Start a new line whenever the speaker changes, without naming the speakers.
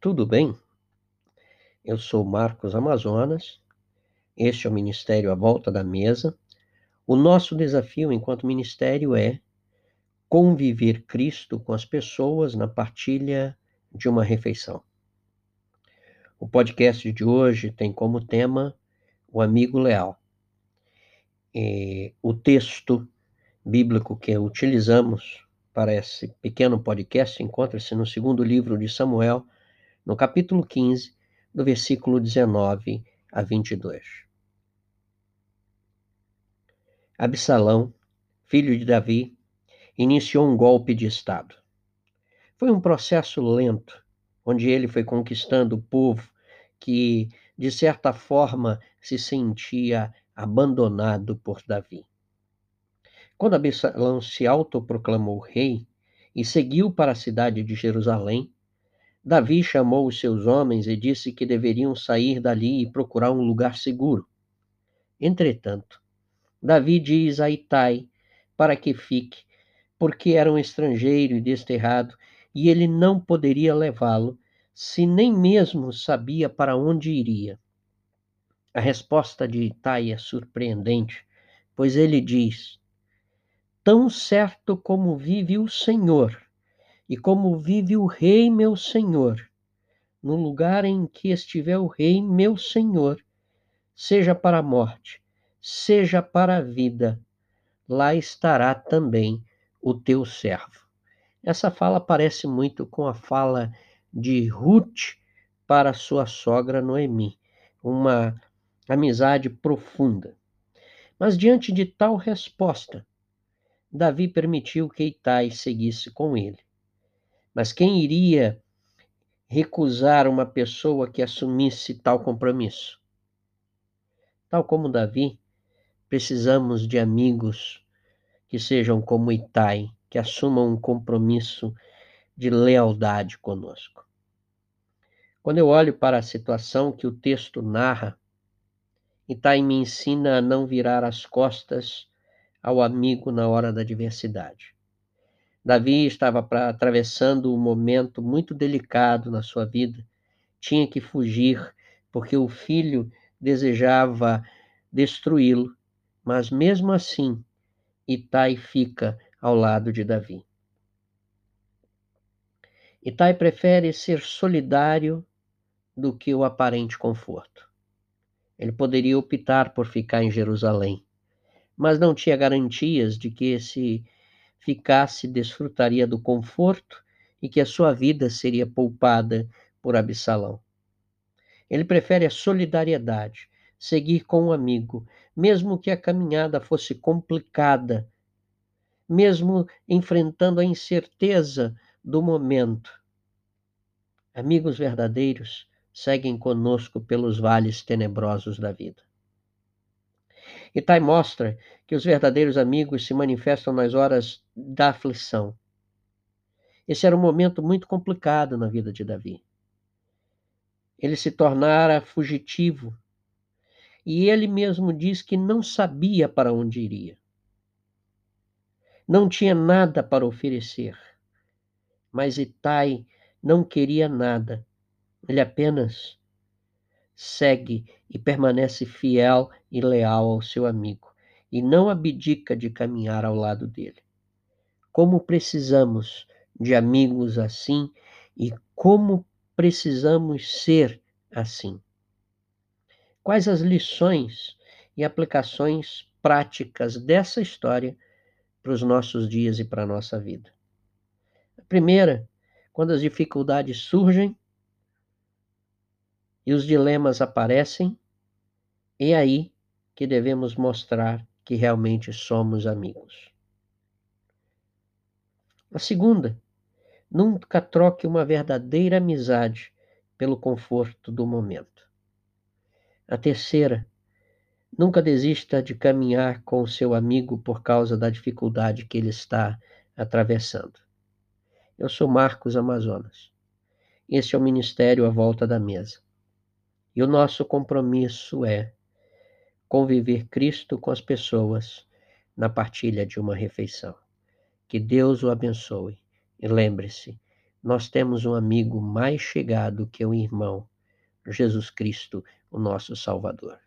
tudo bem? Eu sou Marcos Amazonas, este é o Ministério à Volta da Mesa. O nosso desafio enquanto ministério é conviver Cristo com as pessoas na partilha de uma refeição. O podcast de hoje tem como tema o amigo leal. E o texto bíblico que utilizamos para esse pequeno podcast encontra-se no segundo livro de Samuel, no capítulo 15, do versículo 19 a 22. Absalão, filho de Davi, iniciou um golpe de Estado. Foi um processo lento, onde ele foi conquistando o povo que, de certa forma, se sentia abandonado por Davi. Quando Absalão se autoproclamou rei e seguiu para a cidade de Jerusalém, Davi chamou os seus homens e disse que deveriam sair dali e procurar um lugar seguro. Entretanto, Davi diz a Itai para que fique, porque era um estrangeiro e desterrado, e ele não poderia levá-lo, se nem mesmo sabia para onde iria. A resposta de Itai é surpreendente, pois ele diz: tão certo como vive o Senhor e como vive o Rei meu Senhor, no lugar em que estiver o Rei meu Senhor, seja para a morte, seja para a vida, lá estará também o teu servo. Essa fala parece muito com a fala de Ruth para sua sogra Noemi, uma amizade profunda. Mas diante de tal resposta, Davi permitiu que Itai seguisse com ele. Mas quem iria recusar uma pessoa que assumisse tal compromisso? Tal como Davi, precisamos de amigos que sejam como Itai, que assumam um compromisso de lealdade conosco. Quando eu olho para a situação que o texto narra, Itai me ensina a não virar as costas ao amigo na hora da adversidade. Davi estava pra, atravessando um momento muito delicado na sua vida. Tinha que fugir, porque o filho desejava destruí-lo, mas mesmo assim, Itai fica ao lado de Davi. Itai prefere ser solidário do que o aparente conforto. Ele poderia optar por ficar em Jerusalém, mas não tinha garantias de que se ficasse desfrutaria do conforto e que a sua vida seria poupada por Absalão. Ele prefere a solidariedade, seguir com um amigo, mesmo que a caminhada fosse complicada, mesmo enfrentando a incerteza do momento. Amigos verdadeiros seguem conosco pelos vales tenebrosos da vida. Itai mostra que os verdadeiros amigos se manifestam nas horas da aflição. Esse era um momento muito complicado na vida de Davi. Ele se tornara fugitivo e ele mesmo diz que não sabia para onde iria. Não tinha nada para oferecer, mas Itai não queria nada, ele apenas segue e permanece fiel e leal ao seu amigo, e não abdica de caminhar ao lado dele. Como precisamos de amigos assim e como precisamos ser assim. Quais as lições e aplicações práticas dessa história para os nossos dias e para a nossa vida? A primeira, quando as dificuldades surgem, e os dilemas aparecem, é aí que devemos mostrar que realmente somos amigos. A segunda, nunca troque uma verdadeira amizade pelo conforto do momento. A terceira, nunca desista de caminhar com o seu amigo por causa da dificuldade que ele está atravessando. Eu sou Marcos Amazonas. Este é o Ministério à Volta da Mesa. E o nosso compromisso é conviver Cristo com as pessoas na partilha de uma refeição. Que Deus o abençoe. E lembre-se, nós temos um amigo mais chegado que o irmão, Jesus Cristo, o nosso Salvador.